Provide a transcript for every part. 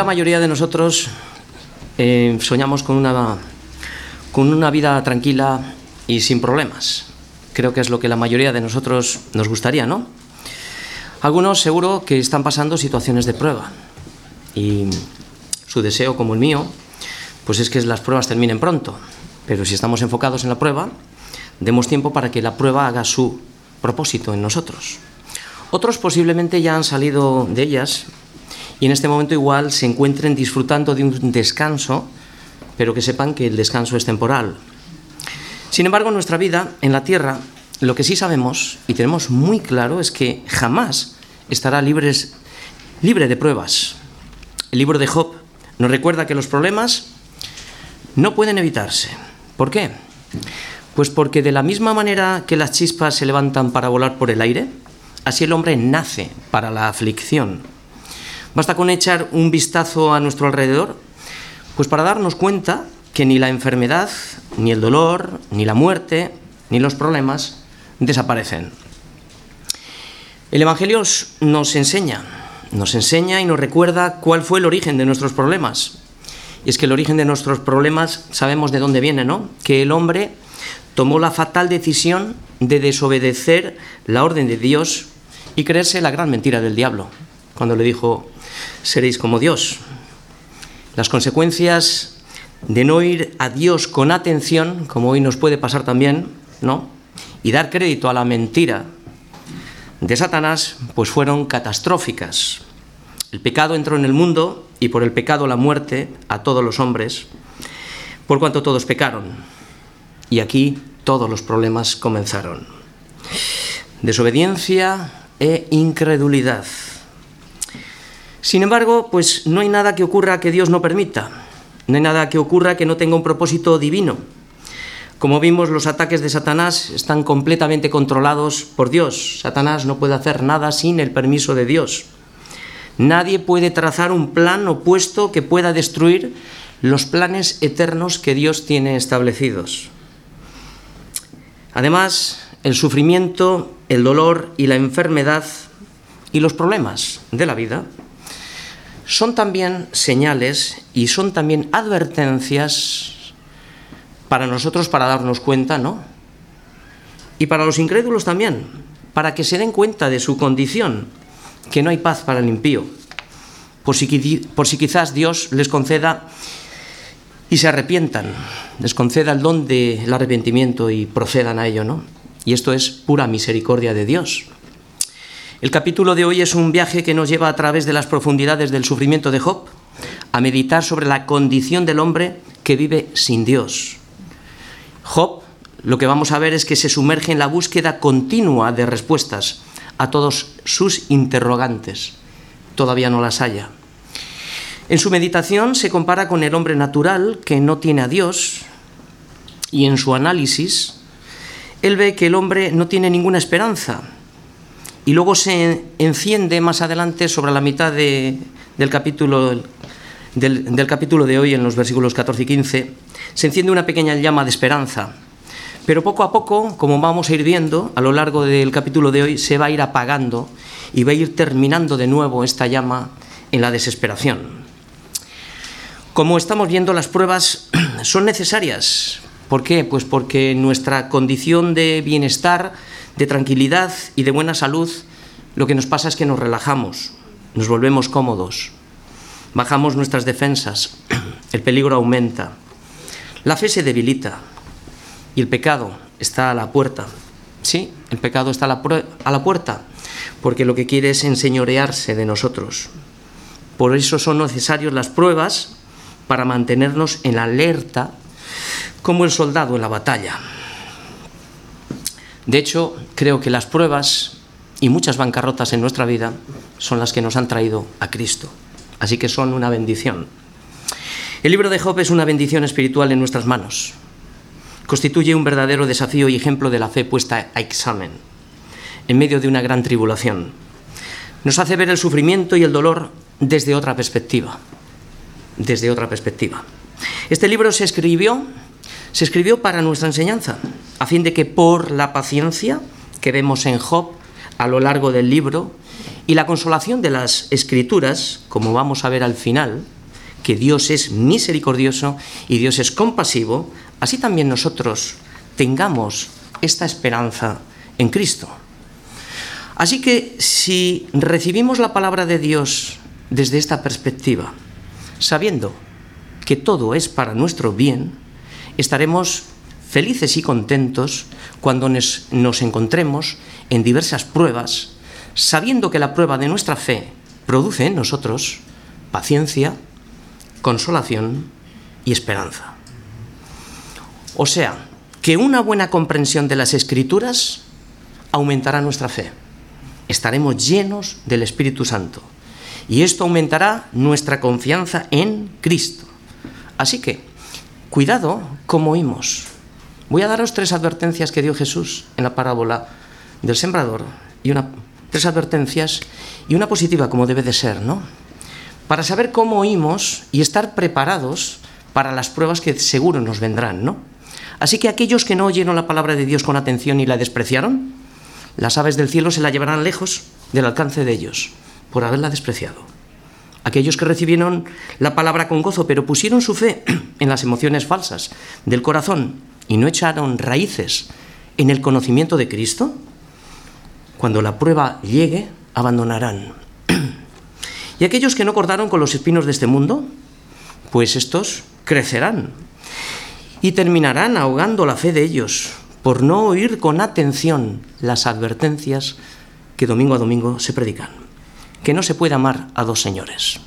la mayoría de nosotros eh, soñamos con una, con una vida tranquila y sin problemas. Creo que es lo que la mayoría de nosotros nos gustaría, ¿no? Algunos seguro que están pasando situaciones de prueba y su deseo, como el mío, pues es que las pruebas terminen pronto. Pero si estamos enfocados en la prueba, demos tiempo para que la prueba haga su propósito en nosotros. Otros posiblemente ya han salido de ellas y en este momento igual se encuentren disfrutando de un descanso, pero que sepan que el descanso es temporal. Sin embargo, en nuestra vida, en la tierra, lo que sí sabemos y tenemos muy claro es que jamás estará libre de pruebas. El libro de Job nos recuerda que los problemas no pueden evitarse. ¿Por qué? Pues porque de la misma manera que las chispas se levantan para volar por el aire, así el hombre nace para la aflicción. Basta con echar un vistazo a nuestro alrededor, pues para darnos cuenta que ni la enfermedad, ni el dolor, ni la muerte, ni los problemas desaparecen. El Evangelio nos enseña, nos enseña y nos recuerda cuál fue el origen de nuestros problemas. Y es que el origen de nuestros problemas sabemos de dónde viene, ¿no? Que el hombre tomó la fatal decisión de desobedecer la orden de Dios y creerse la gran mentira del diablo, cuando le dijo, seréis como Dios. Las consecuencias de no ir a Dios con atención, como hoy nos puede pasar también, ¿no? Y dar crédito a la mentira de Satanás, pues fueron catastróficas. El pecado entró en el mundo y por el pecado la muerte a todos los hombres, por cuanto todos pecaron. Y aquí todos los problemas comenzaron. Desobediencia e incredulidad. Sin embargo, pues no hay nada que ocurra que Dios no permita. No hay nada que ocurra que no tenga un propósito divino. Como vimos, los ataques de Satanás están completamente controlados por Dios. Satanás no puede hacer nada sin el permiso de Dios. Nadie puede trazar un plan opuesto que pueda destruir los planes eternos que Dios tiene establecidos. Además, el sufrimiento, el dolor y la enfermedad y los problemas de la vida son también señales y son también advertencias para nosotros para darnos cuenta, ¿no? Y para los incrédulos también, para que se den cuenta de su condición, que no hay paz para el impío, por si, quizás Dios les conceda y se arrepientan, les conceda el don del arrepentimiento y procedan a ello, ¿no? Y esto es pura misericordia de Dios. El capítulo de hoy es un viaje que nos lleva a través de las profundidades del sufrimiento de Job a meditar sobre la condición del hombre que vive sin Dios. Job, lo que vamos a ver es que se sumerge en la búsqueda continua de respuestas a todos sus interrogantes. Todavía no las haya. En su meditación se compara con el hombre natural que no tiene a Dios y en su análisis él ve que el hombre no tiene ninguna esperanza y luego se enciende más adelante sobre la mitad del, capítulo, del, capítulo de hoy, en los versículos 14 y 15, se enciende una pequeña llama de esperanza. Pero poco a poco, como vamos a ir viendo a lo largo del capítulo de hoy, se va a ir apagando y va a ir terminando de nuevo esta llama en la desesperación. Como estamos viendo, las pruebas son necesarias. ¿Por qué? Pues porque nuestra condición de bienestar de tranquilidad y de buena salud, lo que nos pasa es que nos relajamos, nos volvemos cómodos, bajamos nuestras defensas, el peligro aumenta, la fe se debilita y el pecado está a la puerta. Sí, el pecado está a la, a la puerta, porque lo que quiere es enseñorearse de nosotros. Por eso son necesarias las pruebas para mantenernos en alerta como el soldado en la batalla. De hecho, creo que las pruebas y muchas bancarrotas en nuestra vida son las que nos han traído a Cristo. Así que son una bendición. El libro de Job es una bendición espiritual en nuestras manos. Constituye un verdadero desafío y ejemplo de la fe puesta a examen, en medio de una gran tribulación. Nos hace ver el sufrimiento y el dolor desde otra perspectiva. Desde otra perspectiva. Este libro se escribió se escribió para nuestra enseñanza, a fin de que por la paciencia que vemos en Job a lo largo del libro Y la consolación de las escrituras, como vamos a ver al final, que Dios es misericordioso y Dios es compasivo, así también nosotros tengamos esta esperanza en Cristo. Así que si recibimos la palabra de Dios desde esta perspectiva, sabiendo que todo es para nuestro bien, estaremos felices y contentos cuando nos, encontremos en diversas pruebas, sabiendo que la prueba de nuestra fe produce en nosotros paciencia, consolación y esperanza. O sea, que una buena comprensión de las escrituras aumentará nuestra fe. Estaremos llenos del Espíritu Santo. Y esto aumentará nuestra confianza en Cristo. Así que, cuidado como oímos. Voy a daros tres advertencias que dio Jesús en la parábola del sembrador y una tres advertencias y una positiva como debe de ser, ¿no? Para saber cómo oímos y estar preparados para las pruebas que seguro nos vendrán, ¿no? Así que aquellos que no oyeron la palabra de Dios con atención y la despreciaron, las aves del cielo se la llevarán lejos del alcance de ellos, por haberla despreciado. Aquellos que recibieron la palabra con gozo, pero pusieron su fe en las emociones falsas del corazón y no echaron raíces en el conocimiento de Cristo, cuando la prueba llegue, abandonarán. Y aquellos que no cortaron con los espinos de este mundo, pues estos crecerán y terminarán ahogando la fe de ellos por no oír con atención las advertencias que domingo a domingo se predican, que no se puede amar a dos señores.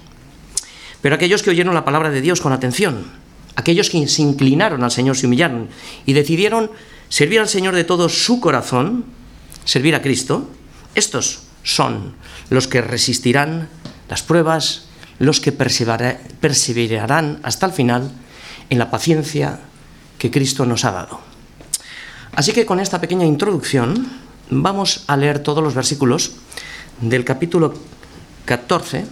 Pero aquellos que oyeron la palabra de Dios con atención, aquellos que se inclinaron al Señor, se humillaron y decidieron servir al Señor de todo su corazón, servir a Cristo, estos son los que resistirán las pruebas, los que perseverarán hasta el final en la paciencia que Cristo nos ha dado. Así que con esta pequeña introducción vamos a leer todos los versículos del capítulo 14,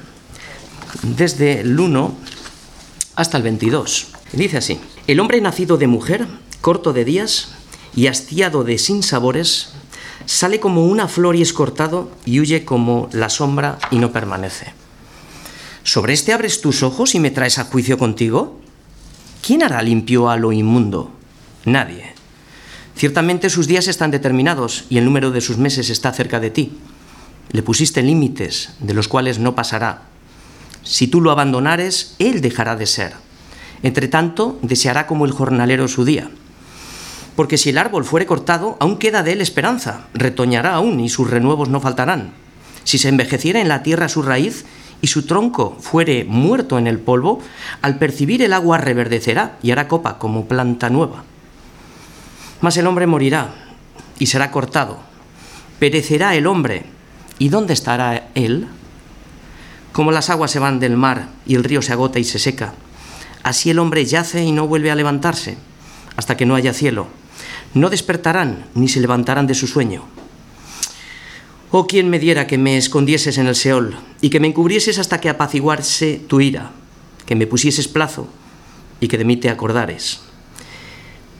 desde el 1 hasta el 22. Dice así, el hombre nacido de mujer, corto de días y hastiado de sinsabores, sale como una flor y es cortado y huye como la sombra y no permanece. ¿Sobre este abres tus ojos y me traes a juicio contigo? ¿Quién hará limpio a lo inmundo? Nadie. Ciertamente sus días están determinados y el número de sus meses está cerca de ti. Le pusiste límites de los cuales no pasará. Si tú lo abandonares, él dejará de ser. Entre tanto, deseará como el jornalero su día. Porque si el árbol fuere cortado, aún queda de él esperanza, retoñará aún y sus renuevos no faltarán. Si se envejeciera en la tierra su raíz, y su tronco fuere muerto en el polvo, al percibir el agua reverdecerá y hará copa como planta nueva. Mas el hombre morirá y será cortado. Perecerá el hombre. ¿Y dónde estará él? Como las aguas se van del mar y el río se agota y se seca, así el hombre yace y no vuelve a levantarse hasta que no haya cielo. No despertarán ni se levantarán de su sueño. Oh, quien me diera que me escondieses en el Seol y que me encubrieses hasta que apaciguarse tu ira, que me pusieses plazo y que de mí te acordares.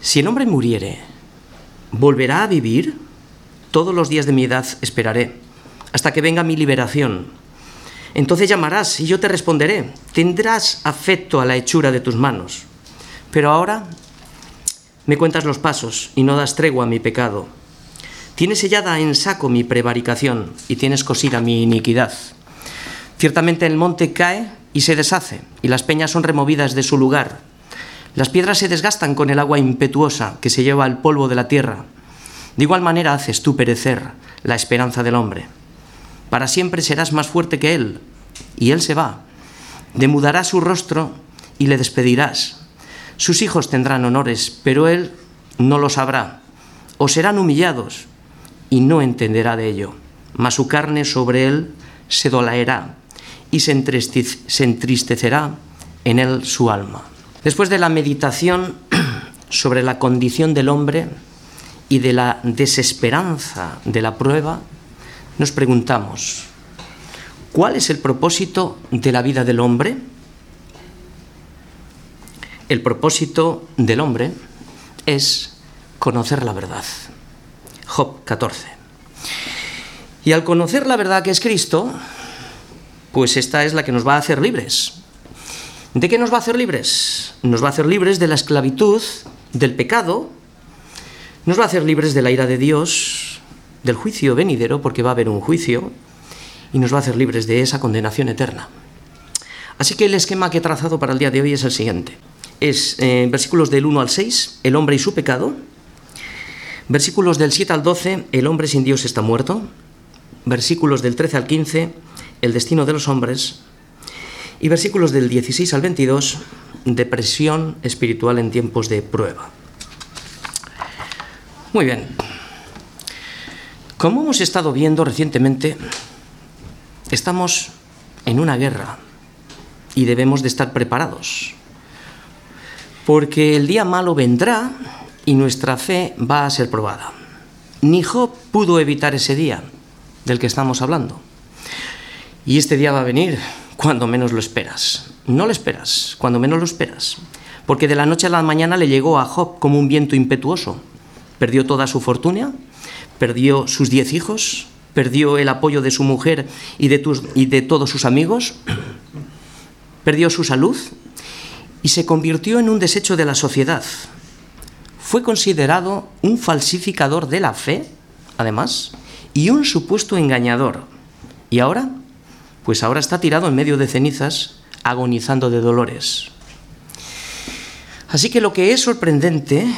Si el hombre muriere, ¿volverá a vivir? Todos los días de mi edad esperaré, hasta que venga mi liberación. Entonces llamarás y yo te responderé. Tendrás afecto a la hechura de tus manos. Pero ahora me cuentas los pasos y no das tregua a mi pecado. Tienes sellada en saco mi prevaricación y tienes cosida mi iniquidad. Ciertamente el monte cae y se deshace, y las peñas son removidas de su lugar. Las piedras se desgastan con el agua impetuosa que se lleva al polvo de la tierra. De igual manera haces tú perecer la esperanza del hombre. Para siempre serás más fuerte que él, y él se va. Demudará su rostro y le despedirás. Sus hijos tendrán honores, pero él no lo sabrá. O serán humillados, y no entenderá de ello, mas su carne sobre él se dolaerá y se entristecerá en él su alma. Después de la meditación sobre la condición del hombre y de la desesperanza de la prueba, nos preguntamos, ¿cuál es el propósito de la vida del hombre? El propósito del hombre es conocer la verdad. Job 14. Y al conocer la verdad que es Cristo, pues esta es la que nos va a hacer libres. ¿De qué nos va a hacer libres? Nos va a hacer libres de la esclavitud, del pecado, nos va a hacer libres de la ira de Dios, del juicio venidero, porque va a haber un juicio, y nos va a hacer libres de esa condenación eterna. Así que el esquema que he trazado para el día de hoy es el siguiente. Es eh, versículos del 1 al 6, el hombre y su pecado. Versículos del 7 al 12, el hombre sin Dios está muerto. Versículos del 13 al 15, el destino de los hombres. Y versículos del 16 al 22, depresión espiritual en tiempos de prueba. Muy bien. Como hemos estado viendo recientemente, estamos en una guerra y debemos de estar preparados. Porque el día malo vendrá y nuestra fe va a ser probada. Ni Job pudo evitar ese día del que estamos hablando. Y este día va a venir cuando menos lo esperas. No lo esperas, cuando menos lo esperas. Porque de la noche a la mañana le llegó a Job como un viento impetuoso. Perdió toda su fortuna, perdió sus diez hijos, perdió el apoyo de su mujer y de, todos sus amigos, perdió su salud y se convirtió en un desecho de la sociedad. Fue considerado un falsificador de la fe, además, y un supuesto engañador. ¿Y ahora? Pues ahora está tirado en medio de cenizas, agonizando de dolores. Así que lo que es sorprendente,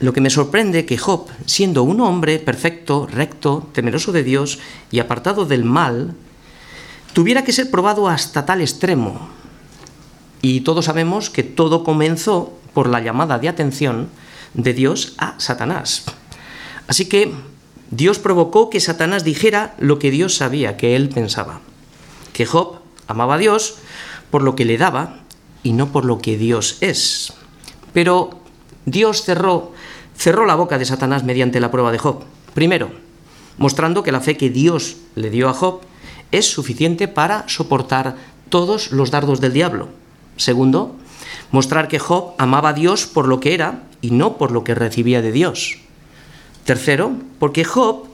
lo que me sorprende que Job, siendo un hombre perfecto, recto, temeroso de Dios y apartado del mal, tuviera que ser probado hasta tal extremo. Y todos sabemos que todo comenzó por la llamada de atención de Dios a Satanás. Así que Dios provocó que Satanás dijera lo que Dios sabía que él pensaba, que Job amaba a Dios por lo que le daba y no por lo que Dios es. Pero Dios cerró, cerró la boca de Satanás mediante la prueba de Job. Primero, mostrando que la fe que Dios le dio a Job es suficiente para soportar todos los dardos del diablo. Segundo, mostrar que Job amaba a Dios por lo que era y no por lo que recibía de Dios. Tercero, porque Job,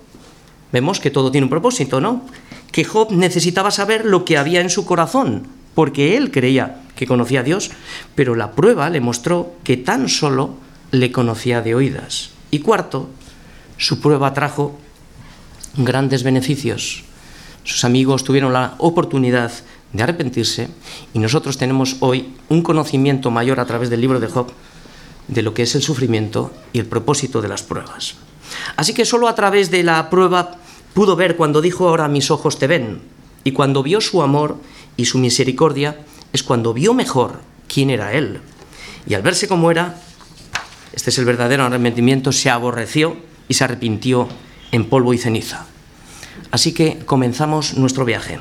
vemos que todo tiene un propósito, ¿no? Que Job necesitaba saber lo que había en su corazón, porque él creía que conocía a Dios, pero la prueba le mostró que tan solo le conocía de oídas. Y cuarto, su prueba trajo grandes beneficios. Sus amigos tuvieron la oportunidad de arrepentirse y nosotros tenemos hoy un conocimiento mayor a través del libro de Job de lo que es el sufrimiento y el propósito de las pruebas. Así que solo a través de la prueba pudo ver cuando dijo ahora mis ojos te ven. Y cuando vio su amor y su misericordia es cuando vio mejor quién era él. Y al verse como era, este es el verdadero arrepentimiento, se aborreció y se arrepintió en polvo y ceniza. Así que comenzamos nuestro viaje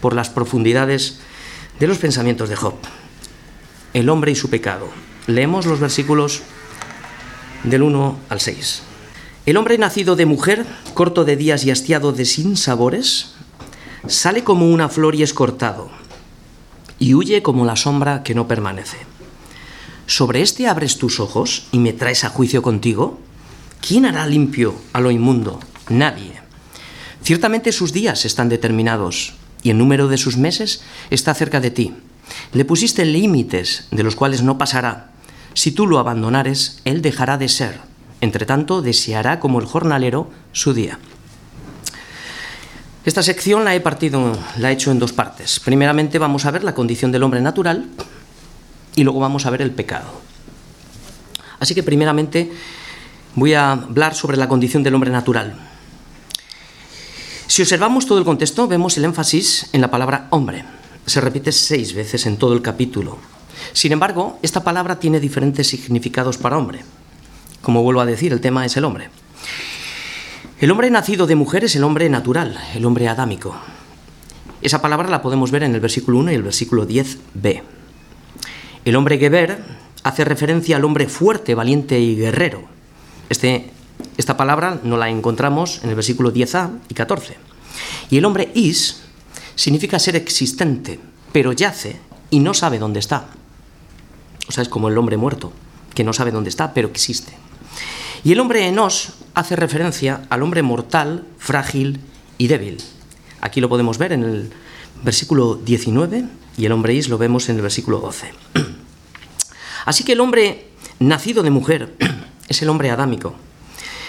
por las profundidades de los pensamientos de Job. El hombre y su pecado. Leemos los versículos del 1 al 6. El hombre nacido de mujer, corto de días y hastiado de sinsabores, sale como una flor y es cortado, y huye como la sombra que no permanece. ¿Sobre este abres tus ojos y me traes a juicio contigo? ¿Quién hará limpio a lo inmundo? Nadie. Ciertamente sus días están determinados, y el número de sus meses está cerca de ti. Le pusiste límites de los cuales no pasará. Si tú lo abandonares, él dejará de ser entre tanto, deseará como el jornalero su día. Esta sección la he partido, la he hecho en dos partes. Primeramente vamos a ver la condición del hombre natural y luego vamos a ver el pecado. Así que primeramente voy a hablar sobre la condición del hombre natural. Si observamos todo el contexto, vemos el énfasis en la palabra hombre. Se repite seis veces en todo el capítulo. Sin embargo, esta palabra tiene diferentes significados para hombre. Como vuelvo a decir, el tema es el hombre. El hombre nacido de mujer es el hombre natural, el hombre adámico. Esa palabra la podemos ver en el versículo 1 y el versículo 10b. El hombre Geber hace referencia al hombre fuerte, valiente y guerrero. Este, esta palabra no la encontramos en el versículo 10a y 14. Y el hombre Is significa ser existente, pero yace y no sabe dónde está. O sea, es como el hombre muerto, que no sabe dónde está, pero existe. Y el hombre Enos hace referencia al hombre mortal, frágil y débil. Aquí lo podemos ver en el versículo 19 y el hombre is lo vemos en el versículo 12. Así que el hombre nacido de mujer es el hombre adámico.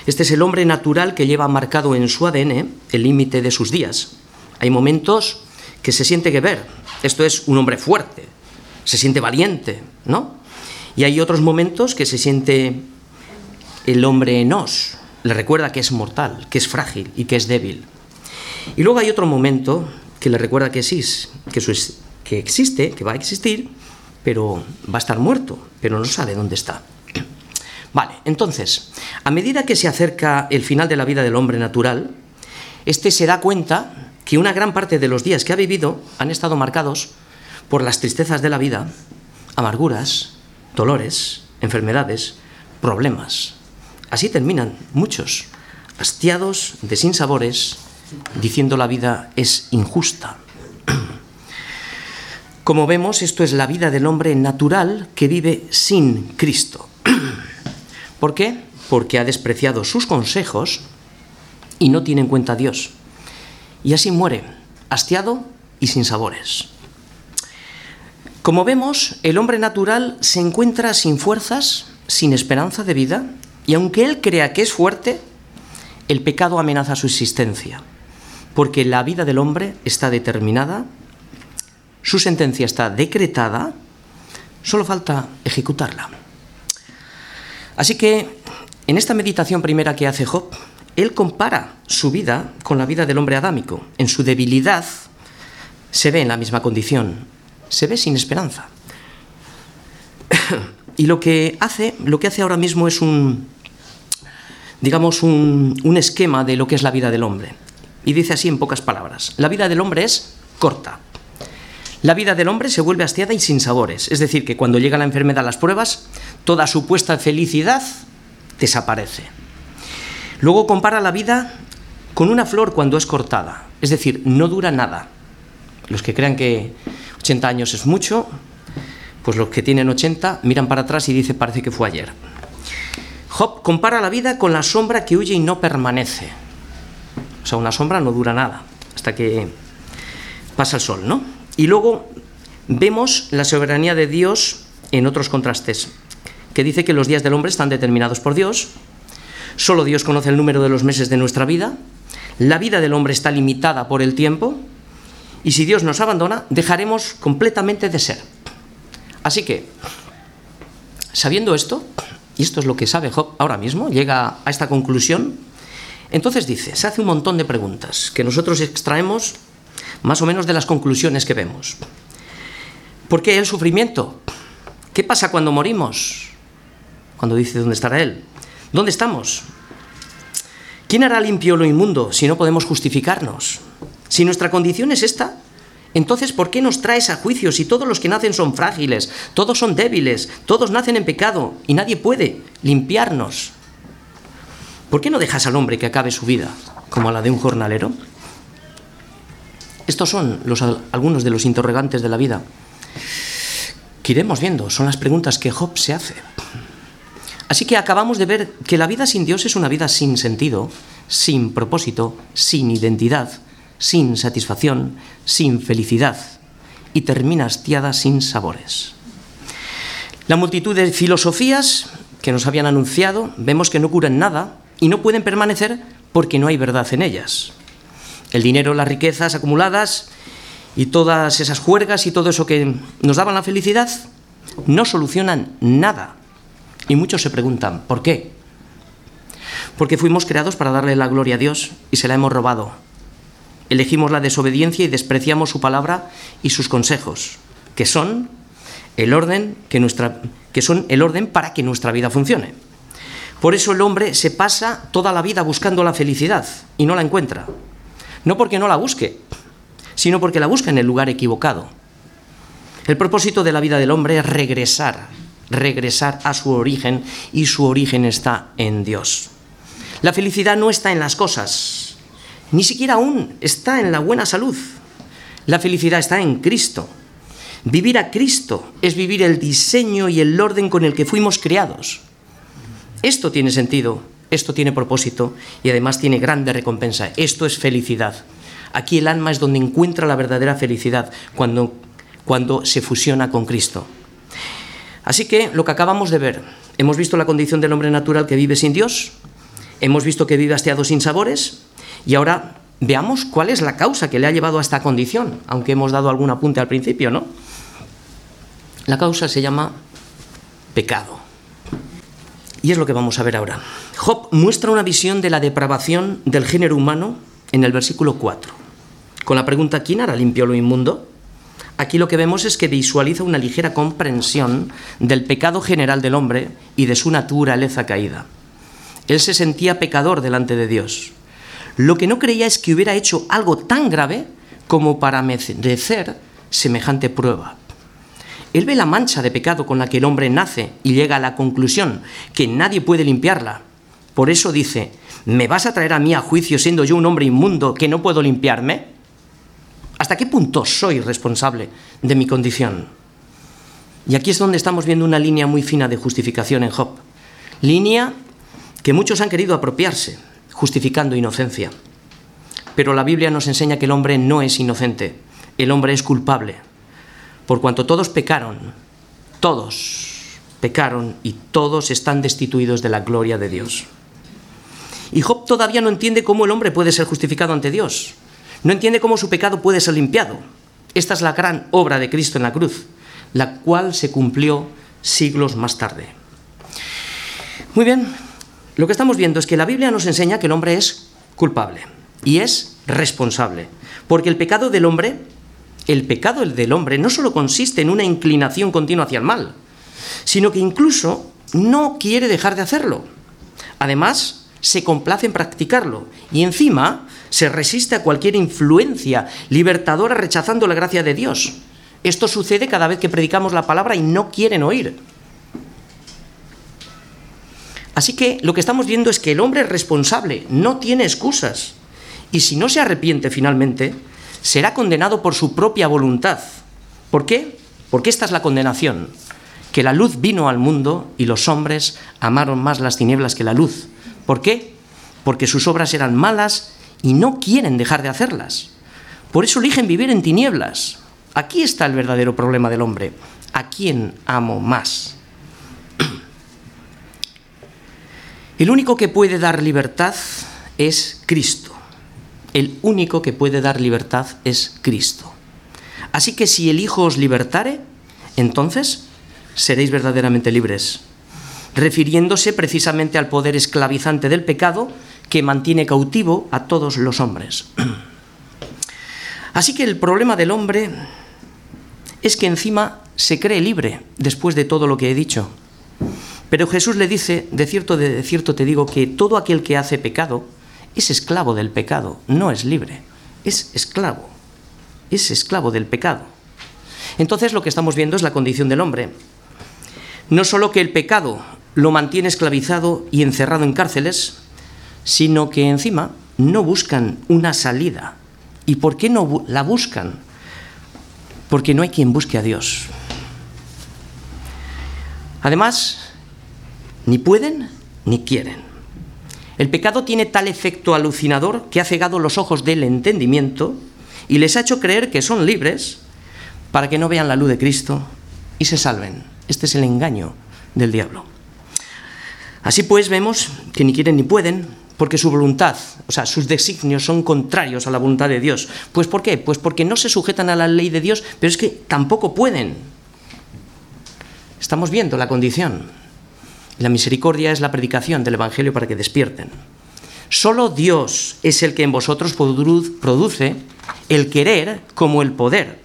Este es el hombre natural que lleva marcado en su ADN el límite de sus días. Hay momentos que se siente que ver, esto es un hombre fuerte, se siente valiente, ¿no? Y hay otros momentos que se siente el hombre enos, le recuerda que es mortal, que es frágil y que es débil. Y luego hay otro momento que le recuerda que, que, que existe, que va a existir, pero va a estar muerto, pero no sabe dónde está. Vale, entonces, a medida que se acerca el final de la vida del hombre natural, este se da cuenta que una gran parte de los días que ha vivido han estado marcados por las tristezas de la vida, amarguras, dolores, enfermedades, problemas. Así terminan muchos, hastiados de sinsabores, diciendo la vida es injusta. Como vemos, esto es la vida del hombre natural que vive sin Cristo. ¿Por qué? Porque ha despreciado sus consejos y no tiene en cuenta a Dios. Y así muere, hastiado y sin sabores. Como vemos, el hombre natural se encuentra sin fuerzas, sin esperanza de vida, y aunque él crea que es fuerte, el pecado amenaza su existencia, porque la vida del hombre está determinada, su sentencia está decretada, solo falta ejecutarla. Así que en esta meditación primera que hace Job, él compara su vida con la vida del hombre adámico. En su debilidad se ve en la misma condición, se ve sin esperanza. y lo que hace, lo que hace ahora mismo es un, digamos, un, un esquema de lo que es la vida del hombre. Y dice así en pocas palabras, la vida del hombre es corta. La vida del hombre se vuelve hastiada y sin sabores, es decir, que cuando llega la enfermedad a las pruebas, toda supuesta felicidad desaparece. Luego compara la vida con una flor cuando es cortada, es decir, no dura nada. Los que crean que 80 años es mucho, pues los que tienen 80 miran para atrás y dicen parece que fue ayer. Job compara la vida con la sombra que huye y no permanece. O sea, una sombra no dura nada hasta que pasa el sol, ¿no? Y luego vemos la soberanía de Dios en otros contrastes, que dice que los días del hombre están determinados por Dios, solo Dios conoce el número de los meses de nuestra vida, la vida del hombre está limitada por el tiempo, y si Dios nos abandona, dejaremos completamente de ser. Así que, sabiendo esto, y esto es lo que sabe Job ahora mismo, llega a esta conclusión, entonces dice, se hace un montón de preguntas que nosotros extraemos más o menos de las conclusiones que vemos. ¿Por qué el sufrimiento? ¿Qué pasa cuando morimos? Cuando dice dónde estará Él. ¿Dónde estamos? ¿Quién hará limpio lo inmundo si no podemos justificarnos? Si nuestra condición es esta, entonces ¿por qué nos traes a juicio si todos los que nacen son frágiles, todos son débiles, todos nacen en pecado y nadie puede limpiarnos? ¿Por qué no dejas al hombre que acabe su vida como la de un jornalero? Estos son algunos de los interrogantes de la vida que iremos viendo, son las preguntas que Job se hace. Así que acabamos de ver que la vida sin Dios es una vida sin sentido, sin propósito, sin identidad, sin satisfacción, sin felicidad y termina hastiada sin sabores. La multitud de filosofías que nos habían anunciado vemos que no curan nada y no pueden permanecer porque no hay verdad en ellas. El dinero, las riquezas acumuladas y todas esas juergas y todo eso que nos daban la felicidad no solucionan nada. Y muchos se preguntan, ¿por qué? Porque fuimos creados para darle la gloria a Dios y se la hemos robado. Elegimos la desobediencia y despreciamos su palabra y sus consejos, que son el orden que nuestra que son el orden para que nuestra vida funcione. Por eso el hombre se pasa toda la vida buscando la felicidad y no la encuentra. No porque no la busque, sino porque la busca en el lugar equivocado. El propósito de la vida del hombre es regresar, regresar a su origen y su origen está en Dios. La felicidad no está en las cosas, ni siquiera aún está en la buena salud. La felicidad está en Cristo. Vivir a Cristo es vivir el diseño y el orden con el que fuimos creados. Esto tiene sentido Esto tiene propósito y además tiene grande recompensa. Esto es felicidad. Aquí el alma es donde encuentra la verdadera felicidad, cuando, cuando se fusiona con Cristo. Así que lo que acabamos de ver, hemos visto la condición del hombre natural que vive sin Dios, hemos visto que vive hastiado sin sabores, y ahora veamos cuál es la causa que le ha llevado a esta condición, aunque hemos dado algún apunte al principio, ¿no? La causa se llama pecado. Y es lo que vamos a ver ahora. Job muestra una visión de la depravación del género humano en el versículo 4, con la pregunta ¿quién hará limpio lo inmundo? Aquí lo que vemos es que visualiza una ligera comprensión del pecado general del hombre y de su naturaleza caída. Él se sentía pecador delante de Dios. Lo que no creía es que hubiera hecho algo tan grave como para merecer semejante prueba. Él ve la mancha de pecado con la que el hombre nace y llega a la conclusión que nadie puede limpiarla. Por eso dice, ¿me vas a traer a mí a juicio siendo yo un hombre inmundo que no puedo limpiarme? ¿Hasta qué punto soy responsable de mi condición? Y aquí es donde estamos viendo una línea muy fina de justificación en Job. Línea que muchos han querido apropiarse, justificando inocencia. Pero la Biblia nos enseña que el hombre no es inocente, el hombre es culpable por cuanto todos pecaron, todos pecaron y todos están destituidos de la gloria de Dios. Y Job todavía no entiende cómo el hombre puede ser justificado ante Dios. No entiende cómo su pecado puede ser limpiado. Esta es la gran obra de Cristo en la cruz, la cual se cumplió siglos más tarde. Muy bien, lo que estamos viendo es que la Biblia nos enseña que el hombre es culpable y es responsable, porque el pecado del hombre el pecado del hombre no solo consiste en una inclinación continua hacia el mal, sino que incluso no quiere dejar de hacerlo. Además, se complace en practicarlo y encima se resiste a cualquier influencia libertadora rechazando la gracia de Dios. Esto sucede cada vez que predicamos la palabra y no quieren oír. Así que lo que estamos viendo es que el hombre es responsable, no tiene excusas. Y si no se arrepiente finalmente, será condenado por su propia voluntad. ¿Por qué? Porque esta es la condenación, que la luz vino al mundo y los hombres amaron más las tinieblas que la luz. ¿Por qué? Porque sus obras eran malas y no quieren dejar de hacerlas. Por eso eligen vivir en tinieblas. Aquí está el verdadero problema del hombre. ¿A quién amo más? El único que puede dar libertad es Cristo el único que puede dar libertad es Cristo. Así que si el Hijo os libertare, entonces seréis verdaderamente libres, refiriéndose precisamente al poder esclavizante del pecado que mantiene cautivo a todos los hombres. Así que el problema del hombre es que encima se cree libre después de todo lo que he dicho. Pero Jesús le dice, de cierto, de cierto te digo, que todo aquel que hace pecado, es esclavo del pecado, no es libre, es esclavo, es esclavo del pecado. Entonces lo que estamos viendo es la condición del hombre. No solo que el pecado lo mantiene esclavizado y encerrado en cárceles, sino que encima no buscan una salida. ¿Y por qué no la buscan? Porque no hay quien busque a Dios. Además, ni pueden ni quieren. El pecado tiene tal efecto alucinador que ha cegado los ojos del entendimiento y les ha hecho creer que son libres para que no vean la luz de Cristo y se salven. Este es el engaño del diablo. Así pues vemos que ni quieren ni pueden, porque su voluntad, o sea, sus designios son contrarios a la voluntad de Dios. Pues ¿por qué? Pues porque no se sujetan a la ley de Dios, pero es que tampoco pueden. Estamos viendo la condición. La misericordia es la predicación del Evangelio para que despierten. Solo Dios es el que en vosotros produce el querer como el poder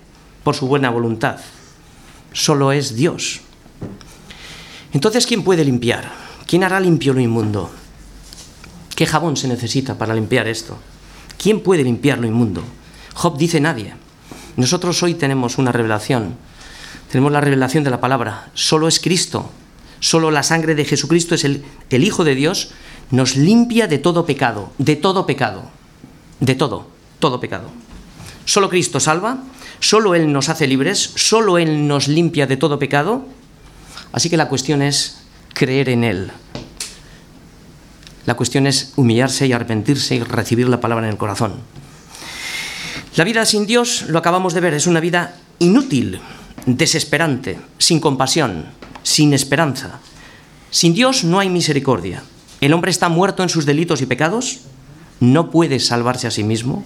por su buena voluntad. Solo es Dios. Entonces, ¿quién puede limpiar? ¿Quién hará limpio lo inmundo? ¿Qué jabón se necesita para limpiar esto? ¿Quién puede limpiar lo inmundo? Job dice nadie. Nosotros hoy tenemos una revelación. Tenemos la revelación de la palabra. Solo es Cristo Solo la sangre de Jesucristo es el, el Hijo de Dios, nos limpia de todo pecado, de todo pecado, de todo, todo pecado. Solo Cristo salva, solo Él nos hace libres, solo Él nos limpia de todo pecado. Así que la cuestión es creer en Él. La cuestión es humillarse y arrepentirse y recibir la palabra en el corazón. La vida sin Dios, lo acabamos de ver, es una vida inútil, desesperante, sin compasión, sin esperanza. Sin Dios no hay misericordia. El hombre está muerto en sus delitos y pecados, no puede salvarse a sí mismo,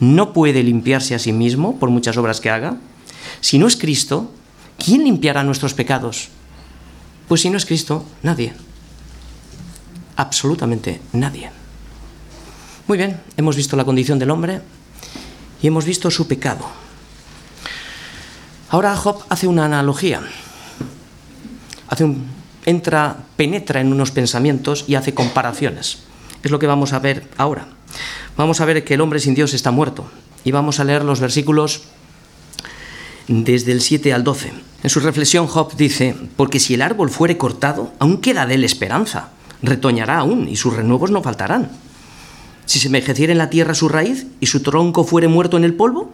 no puede limpiarse a sí mismo por muchas obras que haga. Si no es Cristo, ¿quién limpiará nuestros pecados? Pues si no es Cristo, nadie absolutamente nadie. Muy bien, hemos visto la condición del hombre y hemos visto su pecado. Ahora Job hace una analogía. Hace un, entra, penetra en unos pensamientos y hace comparaciones. Es lo que vamos a ver ahora. Vamos a ver que el hombre sin Dios está muerto. Y vamos a leer los versículos desde el 7 al 12. En su reflexión Job dice, porque si el árbol fuere cortado, aún queda de él esperanza retoñará aún y sus renuevos no faltarán. Si se envejeciera en la tierra su raíz y su tronco fuere muerto en el polvo,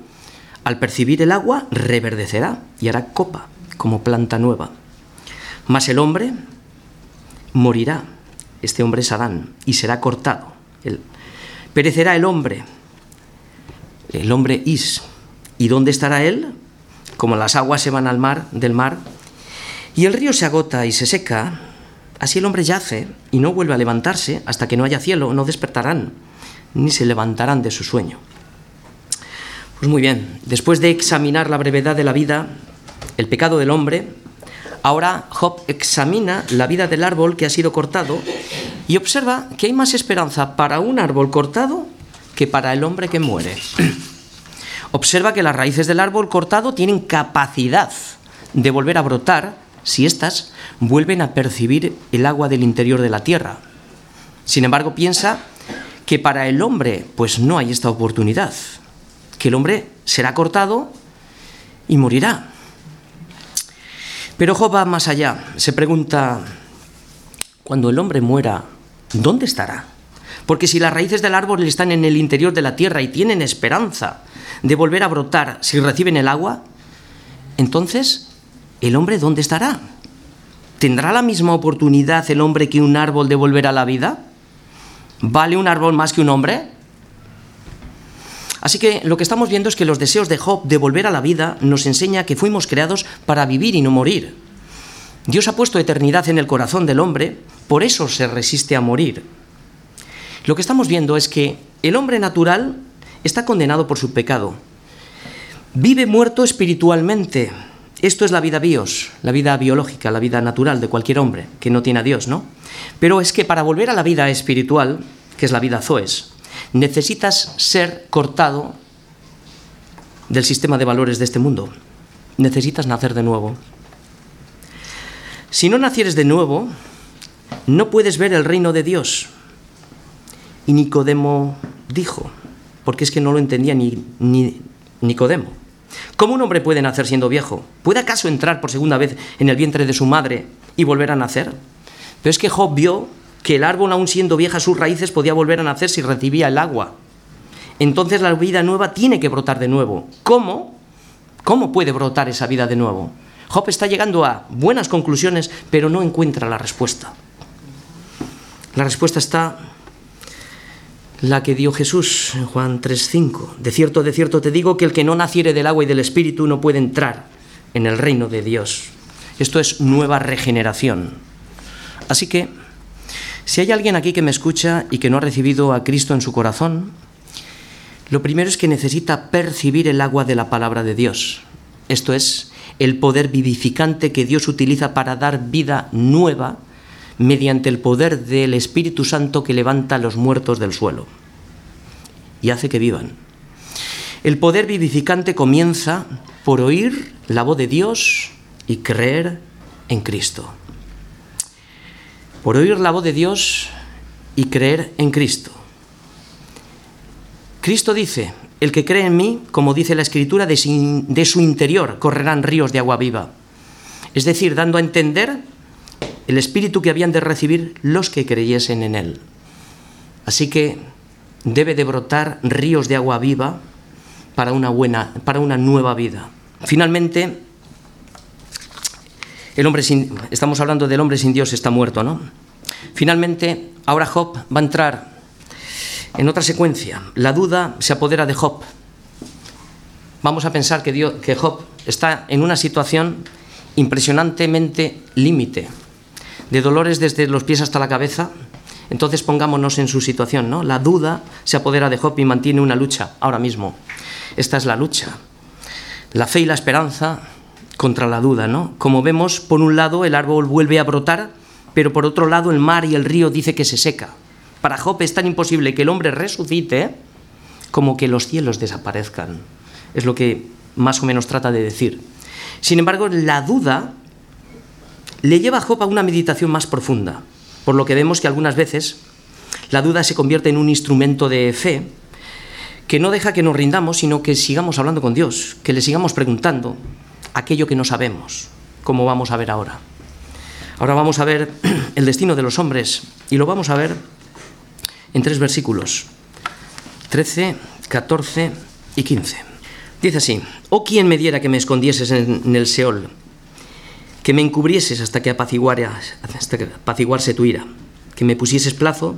al percibir el agua reverdecerá y hará copa como planta nueva. Mas el hombre morirá, este hombre es Adán, y será cortado. perecerá el hombre, el hombre is. ¿Y dónde estará él? Como las aguas se van al mar, del mar, y el río se agota y se seca, Así el hombre yace y no vuelve a levantarse hasta que no haya cielo, no despertarán, ni se levantarán de su sueño. Pues muy bien, después de examinar la brevedad de la vida, el pecado del hombre, ahora Job examina la vida del árbol que ha sido cortado y observa que hay más esperanza para un árbol cortado que para el hombre que muere. Observa que las raíces del árbol cortado tienen capacidad de volver a brotar si éstas vuelven a percibir el agua del interior de la tierra. Sin embargo, piensa que para el hombre pues no hay esta oportunidad, que el hombre será cortado y morirá. Pero Job va más allá, se pregunta, cuando el hombre muera, ¿dónde estará? Porque si las raíces del árbol están en el interior de la tierra y tienen esperanza de volver a brotar si reciben el agua, entonces ¿el hombre dónde estará? ¿Tendrá la misma oportunidad el hombre que un árbol de volver a la vida? ¿Vale un árbol más que un hombre? Así que lo que estamos viendo es que los deseos de Job de volver a la vida nos enseña que fuimos creados para vivir y no morir. Dios ha puesto eternidad en el corazón del hombre, por eso se resiste a morir. Lo que estamos viendo es que el hombre natural está condenado por su pecado. Vive muerto espiritualmente, esto es la vida bios, la vida biológica, la vida natural de cualquier hombre que no tiene a Dios, ¿no? Pero es que para volver a la vida espiritual, que es la vida zoes, necesitas ser cortado del sistema de valores de este mundo. Necesitas nacer de nuevo. Si no nacieres de nuevo, no puedes ver el reino de Dios. Y Nicodemo dijo, porque es que no lo entendía ni, ni Nicodemo. ¿Cómo un hombre puede nacer siendo viejo? ¿Puede acaso entrar por segunda vez en el vientre de su madre y volver a nacer? Pero es que Job vio que el árbol, aún siendo vieja sus raíces, podía volver a nacer si recibía el agua. Entonces la vida nueva tiene que brotar de nuevo. ¿Cómo? ¿Cómo puede brotar esa vida de nuevo? Job está llegando a buenas conclusiones, pero no encuentra la respuesta. La respuesta está la que dio Jesús en Juan 3:5. De cierto, de cierto te digo que el que no naciere del agua y del espíritu no puede entrar en el reino de Dios. Esto es nueva regeneración. Así que, si hay alguien aquí que me escucha y que no ha recibido a Cristo en su corazón, lo primero es que necesita percibir el agua de la palabra de Dios. Esto es el poder vivificante que Dios utiliza para dar vida nueva mediante el poder del Espíritu Santo que levanta a los muertos del suelo y hace que vivan. El poder vivificante comienza por oír la voz de Dios y creer en Cristo. Por oír la voz de Dios y creer en Cristo. Cristo dice, el que cree en mí, como dice la Escritura, de su interior correrán ríos de agua viva. Es decir, dando a entender el espíritu que habían de recibir los que creyesen en él. Así que debe de brotar ríos de agua viva para una buena, para una nueva vida. Finalmente, el hombre sin, estamos hablando del hombre sin Dios está muerto, ¿no? Finalmente, ahora Job va a entrar en otra secuencia. La duda se apodera de Job. Vamos a pensar que, Dios, que Job está en una situación impresionantemente límite, de dolores desde los pies hasta la cabeza. Entonces pongámonos en su situación, ¿no? La duda se apodera de Job y mantiene una lucha ahora mismo. Esta es la lucha. La fe y la esperanza contra la duda, ¿no? Como vemos, por un lado el árbol vuelve a brotar, pero por otro lado el mar y el río dice que se seca. Para Job es tan imposible que el hombre resucite como que los cielos desaparezcan. Es lo que más o menos trata de decir. Sin embargo, la duda le lleva a Job a una meditación más profunda, por lo que vemos que algunas veces la duda se convierte en un instrumento de fe que no deja que nos rindamos, sino que sigamos hablando con Dios, que le sigamos preguntando aquello que no sabemos, como vamos a ver ahora. Ahora vamos a ver el destino de los hombres y lo vamos a ver en tres versículos, 13, 14 y 15. Dice así, oh quien me diera que me escondieses en el Seol, que me encubrieses hasta que, hasta apaciguarse tu ira, que me pusieses plazo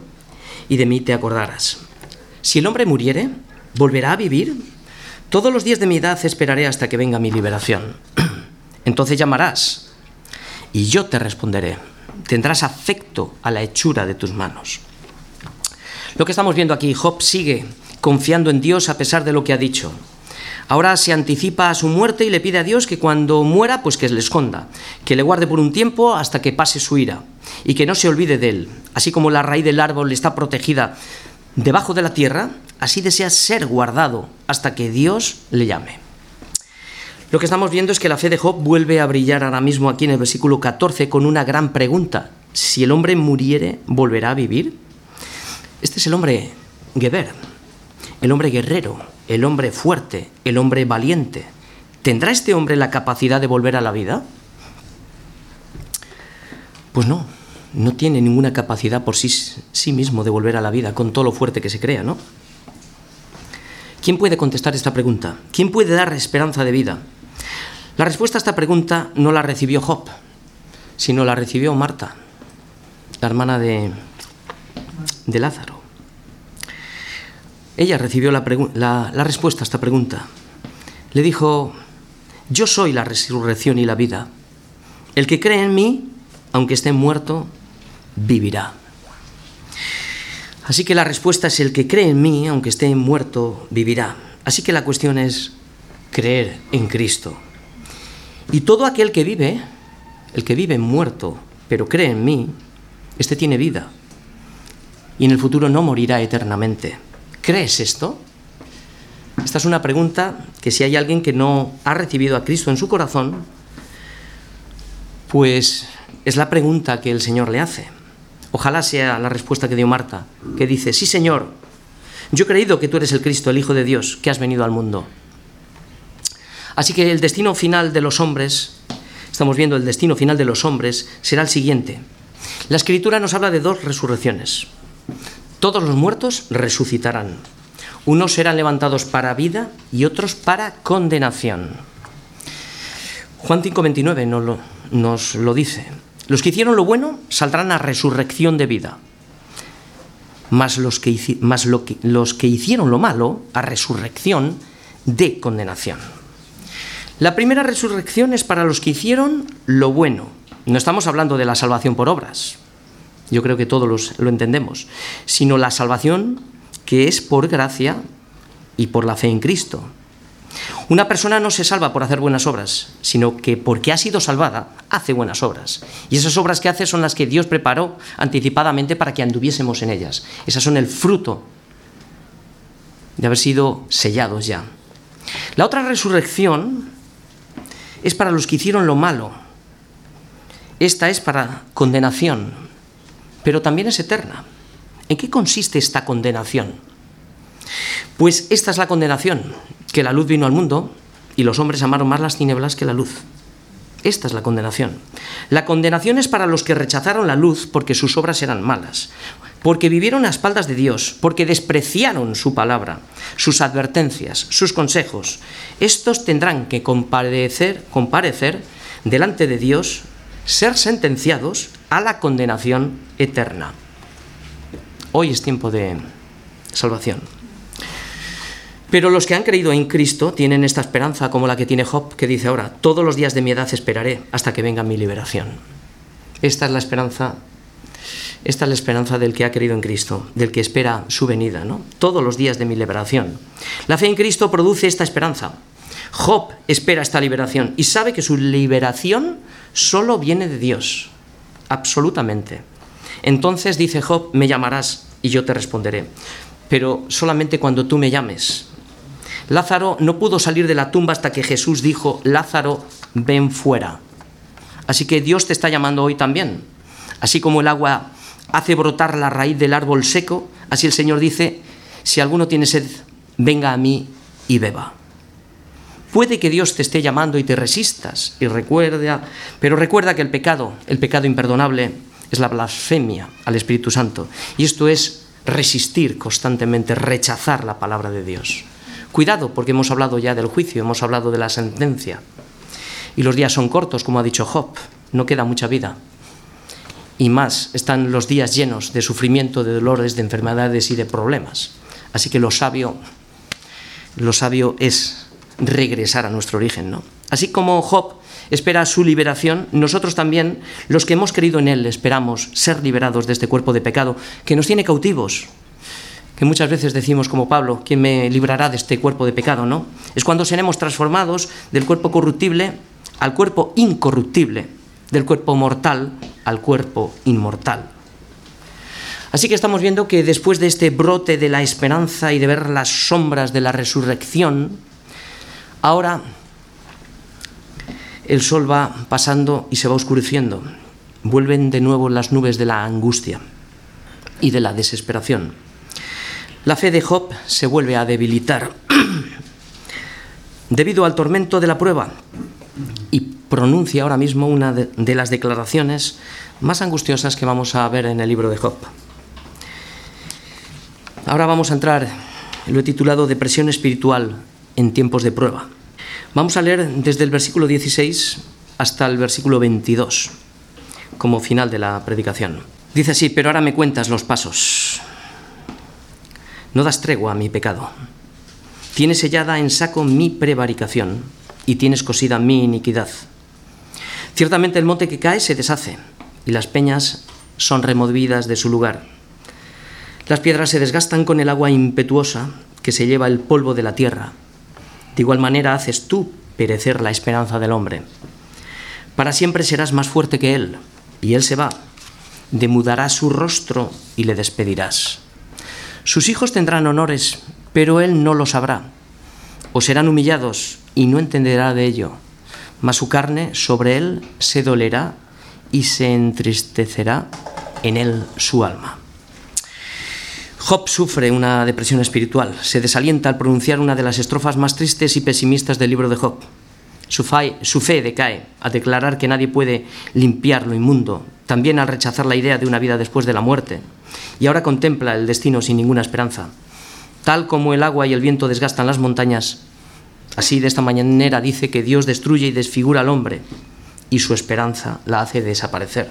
y de mí te acordaras. Si el hombre muriere, ¿volverá a vivir? Todos los días de mi edad esperaré hasta que venga mi liberación. Entonces llamarás y yo te responderé. Tendrás afecto a la hechura de tus manos. Lo que estamos viendo aquí, Job sigue confiando en Dios a pesar de lo que ha dicho. Ahora se anticipa a su muerte y le pide a Dios que cuando muera, pues que le esconda, que le guarde por un tiempo hasta que pase su ira y que no se olvide de él. Así como la raíz del árbol está protegida debajo de la tierra, así desea ser guardado hasta que Dios le llame. Lo que estamos viendo es que la fe de Job vuelve a brillar ahora mismo aquí en el versículo 14 con una gran pregunta. Si el hombre muriere, ¿volverá a vivir? Este es el hombre Geber, el hombre guerrero, el hombre fuerte, el hombre valiente. ¿Tendrá este hombre la capacidad de volver a la vida? Pues no, no tiene ninguna capacidad por sí, sí, mismo de volver a la vida, con todo lo fuerte que se crea, ¿no? ¿Quién puede contestar esta pregunta? ¿Quién puede dar esperanza de vida? La respuesta a esta pregunta no la recibió Job, sino la recibió Marta, la hermana de, de Lázaro. Ella recibió la, respuesta a esta pregunta. Le dijo, yo soy la resurrección y la vida. El que cree en mí, aunque esté muerto, vivirá. Así que la respuesta es el que cree en mí, aunque esté muerto, vivirá. Así que la cuestión es creer en Cristo. Y todo aquel que vive, el que vive muerto, pero cree en mí, este tiene vida. Y en el futuro no morirá eternamente. ¿Crees esto? Esta es una pregunta que si hay alguien que no ha recibido a Cristo en su corazón, pues es la pregunta que el Señor le hace. Ojalá sea la respuesta que dio Marta, que dice, sí Señor, yo he creído que tú eres el Cristo, el Hijo de Dios, que has venido al mundo. Así que el destino final de los hombres, estamos viendo el destino final de los hombres, será el siguiente. La escritura nos habla de dos resurrecciones. Todos los muertos resucitarán. Unos serán levantados para vida y otros para condenación. Juan 5:29 nos lo, nos lo dice. Los que hicieron lo bueno saldrán a resurrección de vida, más, los que, hicieron lo malo a resurrección de condenación. La primera resurrección es para los que hicieron lo bueno. No estamos hablando de la salvación por obras, yo creo que todos lo entendemos, sino la salvación que es por gracia y por la fe en Cristo. Una persona no se salva por hacer buenas obras, sino que porque ha sido salvada, hace buenas obras. Y esas obras que hace son las que Dios preparó anticipadamente para que anduviésemos en ellas. Esas son el fruto de haber sido sellados ya. La otra resurrección es para los que hicieron lo malo. Esta es para condenación, pero también es eterna. ¿En qué consiste esta condenación? Pues esta es la condenación, que la luz vino al mundo y los hombres amaron más las tinieblas que la luz. Esta es la condenación. La condenación es para los que rechazaron la luz porque sus obras eran malas, porque vivieron a espaldas de Dios, porque despreciaron su palabra, sus advertencias, sus consejos. Estos tendrán que comparecer, comparecer delante de Dios ser sentenciados a la condenación eterna. Hoy es tiempo de salvación. Pero los que han creído en Cristo tienen esta esperanza como la que tiene Job, que dice ahora, todos los días de mi edad esperaré hasta que venga mi liberación. Esta es la esperanza, esta es la esperanza del que ha creído en Cristo, del que espera su venida, ¿no? Todos los días de mi liberación. La fe en Cristo produce esta esperanza. Job espera esta liberación y sabe que su liberación solo viene de Dios, absolutamente. Entonces dice Job, me llamarás y yo te responderé, pero solamente cuando tú me llames. Lázaro no pudo salir de la tumba hasta que Jesús dijo, Lázaro, ven fuera. Así que Dios te está llamando hoy también. Así como el agua hace brotar la raíz del árbol seco, así el Señor dice, si alguno tiene sed, venga a mí y beba. Puede que Dios te esté llamando y te resistas, y recuerda, pero recuerda que el pecado, el pecado imperdonable, es la blasfemia al Espíritu Santo. Y esto es resistir constantemente, rechazar la palabra de Dios. Cuidado, porque hemos hablado ya del juicio, hemos hablado de la sentencia. Y los días son cortos, como ha dicho Job, no queda mucha vida. Y más, están los días llenos de sufrimiento, de dolores, de enfermedades y de problemas. Así que lo sabio, lo sabio es regresar a nuestro origen, ¿no? Así como Job espera su liberación, nosotros también, los que hemos creído en Él, esperamos ser liberados de este cuerpo de pecado que nos tiene cautivos, que muchas veces decimos como Pablo, ¿quién me librará de este cuerpo de pecado? ¿no? Es cuando seremos transformados del cuerpo corruptible al cuerpo incorruptible, del cuerpo mortal al cuerpo inmortal. Así que estamos viendo que después de este brote de la esperanza y de ver las sombras de la resurrección, ahora el sol va pasando y se va oscureciendo. Vuelven de nuevo las nubes de la angustia y de la desesperación. La fe de Job se vuelve a debilitar debido al tormento de la prueba y pronuncia ahora mismo una de, las declaraciones más angustiosas que vamos a ver en el libro de Job. Ahora vamos a entrar, lo he titulado Depresión espiritual en tiempos de prueba. Vamos a leer desde el versículo 16 hasta el versículo 22, como final de la predicación. Dice así, pero ahora me cuentas los pasos. No das tregua a mi pecado. Tienes sellada en saco mi prevaricación y tienes cosida mi iniquidad. Ciertamente el monte que cae se deshace y las peñas son removidas de su lugar. Las piedras se desgastan con el agua impetuosa que se lleva el polvo de la tierra de igual manera haces tú perecer la esperanza del hombre. Para siempre serás más fuerte que él, y él se va. Demudarás su rostro y le despedirás. Sus hijos tendrán honores, pero él no lo sabrá. O serán humillados y no entenderá de ello. Mas su carne sobre él se dolerá y se entristecerá en él su alma. Job sufre una depresión espiritual, se desalienta al pronunciar una de las estrofas más tristes y pesimistas del libro de Job. Su fe, decae al declarar que nadie puede limpiar lo inmundo, también al rechazar la idea de una vida después de la muerte, y ahora contempla el destino sin ninguna esperanza. Tal como el agua y el viento desgastan las montañas, así de esta manera dice que Dios destruye y desfigura al hombre, y su esperanza la hace desaparecer.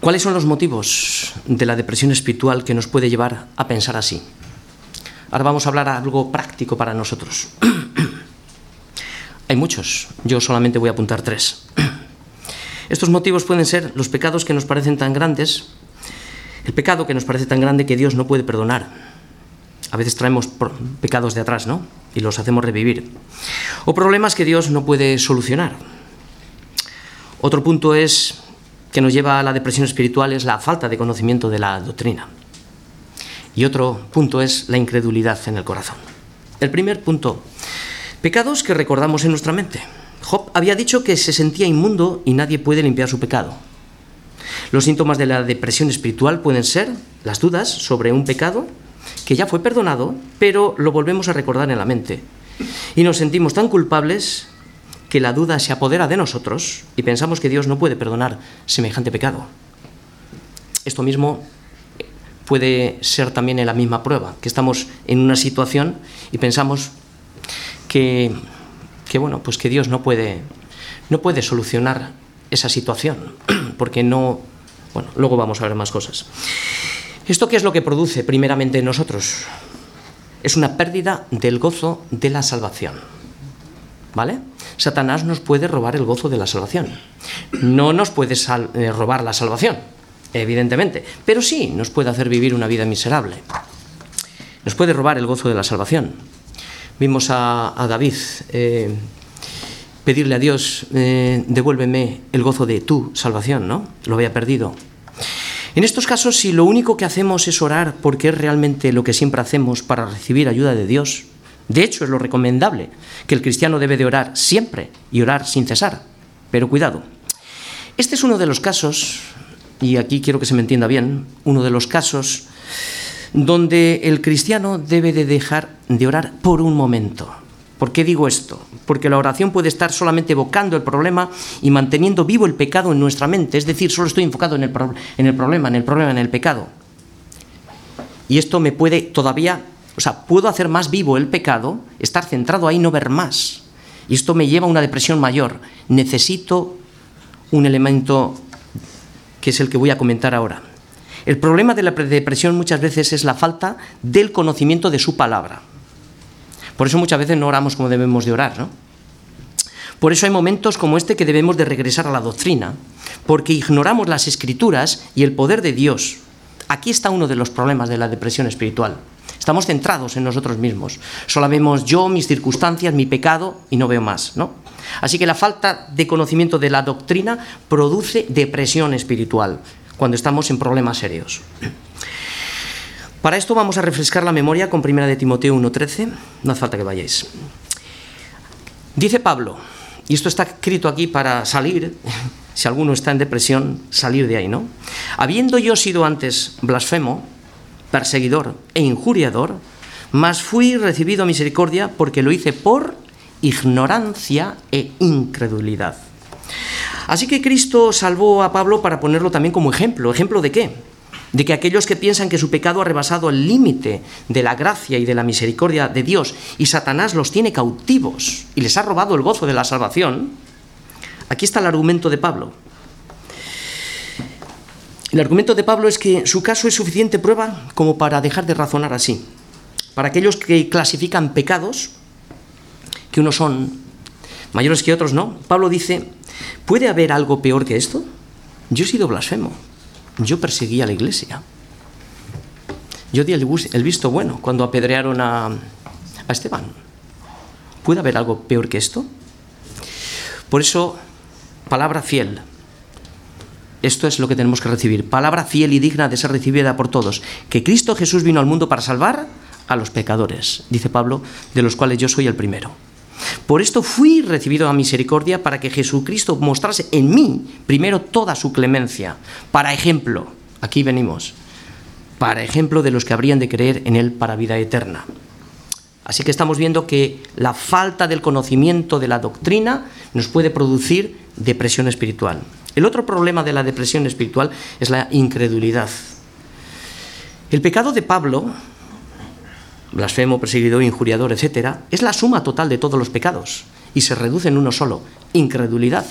¿Cuáles son los motivos de la depresión espiritual que nos puede llevar a pensar así? Ahora vamos a hablar algo práctico para nosotros. Hay muchos, yo solamente voy a apuntar tres. Estos motivos pueden ser los pecados que nos parecen tan grandes, el pecado que nos parece tan grande que Dios no puede perdonar. A veces traemos pecados de atrás, ¿no? Y los hacemos revivir. O problemas que Dios no puede solucionar. Otro punto es que nos lleva a la depresión espiritual es la falta de conocimiento de la doctrina. Y otro punto es la incredulidad en el corazón. El primer punto, pecados que recordamos en nuestra mente. Job había dicho que se sentía inmundo y nadie puede limpiar su pecado. Los síntomas de la depresión espiritual pueden ser las dudas sobre un pecado que ya fue perdonado, pero lo volvemos a recordar en la mente. Y nos sentimos tan culpables que la duda se apodera de nosotros y pensamos que Dios no puede perdonar semejante pecado. Esto mismo puede ser también en la misma prueba, que estamos en una situación y pensamos que, bueno, pues que Dios no puede, no puede solucionar esa situación, porque no, Bueno, luego vamos a ver más cosas. ¿Esto qué es lo que produce primeramente en nosotros? Es una pérdida del gozo de la salvación. ¿Vale? Satanás nos puede robar el gozo de la salvación. No nos puede eh, robar la salvación, evidentemente, pero sí nos puede hacer vivir una vida miserable. Nos puede robar el gozo de la salvación. Vimos a, David eh, pedirle a Dios, eh, devuélveme el gozo de tu salvación, ¿no? Lo había perdido. En estos casos, si lo único que hacemos es orar porque es realmente lo que siempre hacemos para recibir ayuda de Dios, de hecho es lo recomendable, que el cristiano debe de orar siempre y orar sin cesar. Pero cuidado, este es uno de los casos, y aquí quiero que se me entienda bien, uno de los casos donde el cristiano debe de dejar de orar por un momento. ¿Por qué digo esto? Porque la oración puede estar solamente evocando el problema y manteniendo vivo el pecado en nuestra mente, es decir, solo estoy enfocado en el, en el problema, en el problema, en el pecado. Y esto me puede todavía, o sea, puedo hacer más vivo el pecado, estar centrado ahí, no ver más. Y esto me lleva a una depresión mayor. Necesito un elemento que es el que voy a comentar ahora. El problema de la depresión muchas veces es la falta del conocimiento de su palabra. Por eso muchas veces no oramos como debemos de orar, ¿no? Por eso hay momentos como este que debemos de regresar a la doctrina, porque ignoramos las escrituras y el poder de Dios. Aquí está uno de los problemas de la depresión espiritual. Estamos centrados en nosotros mismos. Solo vemos yo, mis circunstancias, mi pecado y no veo más, ¿no? Así que la falta de conocimiento de la doctrina produce depresión espiritual cuando estamos en problemas serios. Para esto vamos a refrescar la memoria con 1 de Timoteo 1.13. No hace falta que vayáis. Dice Pablo, y esto está escrito aquí para salir, si alguno está en depresión, salir de ahí, ¿no? Habiendo yo sido antes blasfemo, perseguidor e injuriador, mas fui recibido misericordia porque lo hice por ignorancia e incredulidad. Así que Cristo salvó a Pablo para ponerlo también como ejemplo. ¿Ejemplo de qué? de que aquellos que piensan que su pecado ha rebasado el límite de la gracia y de la misericordia de Dios y Satanás los tiene cautivos y les ha robado el gozo de la salvación, aquí está el argumento de Pablo. El argumento de Pablo es que su caso es suficiente prueba como para dejar de razonar así. Para aquellos que clasifican pecados, que unos son mayores que otros no, Pablo dice, ¿puede haber algo peor que esto? Yo he sido blasfemo yo perseguía a la iglesia. Yo di el, visto bueno cuando apedrearon a, a Esteban. ¿Puede haber algo peor que esto? Por eso, palabra fiel. Esto es lo que tenemos que recibir. Palabra fiel y digna de ser recibida por todos. Que Cristo Jesús vino al mundo para salvar a los pecadores, dice Pablo, de los cuales yo soy el primero. Por esto fui recibido a misericordia para que Jesucristo mostrase en mí primero toda su clemencia. Para ejemplo, aquí venimos, para ejemplo de los que habrían de creer en Él para vida eterna. Así que estamos viendo que la falta del conocimiento de la doctrina nos puede producir depresión espiritual. El otro problema de la depresión espiritual es la incredulidad. El pecado de Pablo blasfemo, perseguidor, injuriador, etc., es la suma total de todos los pecados y se reduce en uno solo, incredulidad.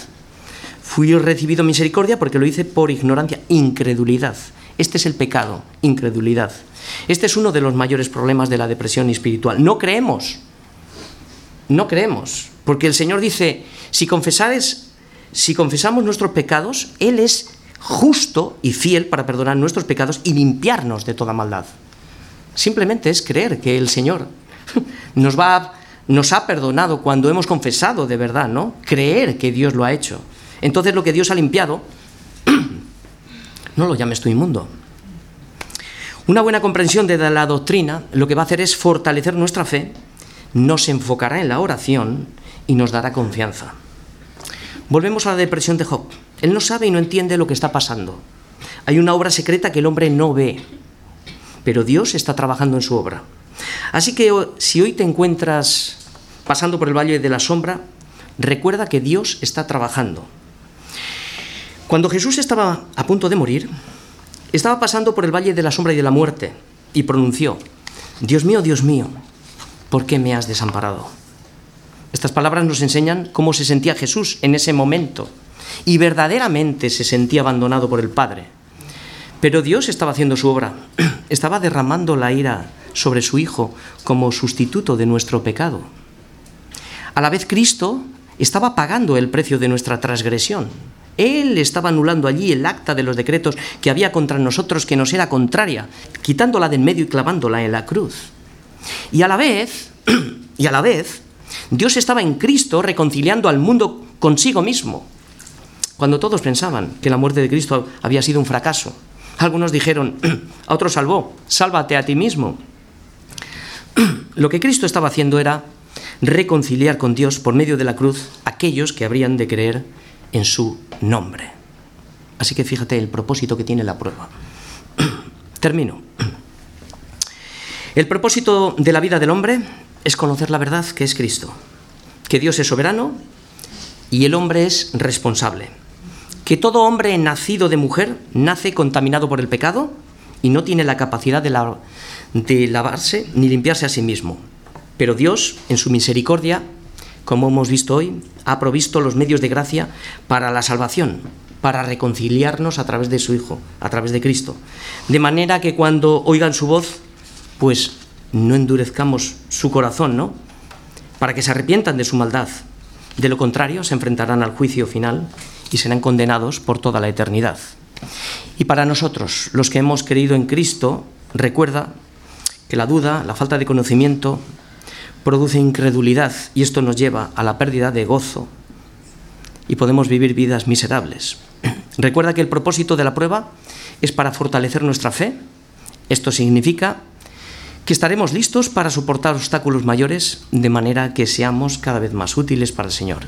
Fui recibido misericordia porque lo hice por ignorancia, incredulidad. Este es el pecado, incredulidad. Este es uno de los mayores problemas de la depresión espiritual. No creemos, no creemos, porque el Señor dice, si confesares, si confesamos nuestros pecados, Él es justo y fiel para perdonar nuestros pecados y limpiarnos de toda maldad. Simplemente es creer que el Señor nos, ha perdonado cuando hemos confesado de verdad, ¿no? Creer que Dios lo ha hecho. Entonces lo que Dios ha limpiado, no lo llames tú inmundo. Una buena comprensión de la doctrina lo que va a hacer es fortalecer nuestra fe, nos enfocará en la oración y nos dará confianza. Volvemos a la depresión de Job. Él no sabe y no entiende lo que está pasando. Hay una obra secreta que el hombre no ve pero Dios está trabajando en su obra. Así que si hoy te encuentras pasando por el valle de la sombra, recuerda que Dios está trabajando. Cuando Jesús estaba a punto de morir, estaba pasando por el valle de la sombra y de la muerte y pronunció, Dios mío, Dios mío, ¿por qué me has desamparado? Estas palabras nos enseñan cómo se sentía Jesús en ese momento y verdaderamente se sentía abandonado por el Padre. Pero Dios estaba haciendo su obra, estaba derramando la ira sobre su Hijo como sustituto de nuestro pecado. A la vez Cristo estaba pagando el precio de nuestra transgresión. Él estaba anulando allí el acta de los decretos que había contra nosotros que nos era contraria, quitándola de en medio y clavándola en la cruz. Y a la vez, y a la vez, Dios estaba en Cristo reconciliando al mundo consigo mismo. Cuando todos pensaban que la muerte de Cristo había sido un fracaso, algunos dijeron, a otros salvó, sálvate a ti mismo. Lo que Cristo estaba haciendo era reconciliar con Dios por medio de la cruz aquellos que habrían de creer en su nombre. Así que fíjate el propósito que tiene la prueba. Termino. El propósito de la vida del hombre es conocer la verdad que es Cristo, que Dios es soberano y el hombre es responsable, que todo hombre nacido de mujer nace contaminado por el pecado y no tiene la capacidad de, lavarse ni limpiarse a sí mismo. Pero Dios, en su misericordia, como hemos visto hoy, ha provisto los medios de gracia para la salvación, para reconciliarnos a través de su Hijo, a través de Cristo. De manera que cuando oigan su voz, pues no endurezcamos su corazón, ¿no? Para que se arrepientan de su maldad. De lo contrario, se enfrentarán al juicio final y serán condenados por toda la eternidad. Y para nosotros, los que hemos creído en Cristo, recuerda que la duda, la falta de conocimiento, produce incredulidad y esto nos lleva a la pérdida de gozo y podemos vivir vidas miserables. Recuerda que el propósito de la prueba es para fortalecer nuestra fe. Esto significa que estaremos listos para soportar obstáculos mayores de manera que seamos cada vez más útiles para el Señor.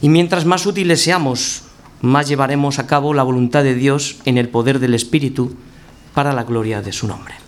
Y mientras más útiles seamos, más llevaremos a cabo la voluntad de Dios en el poder del Espíritu para la gloria de su nombre.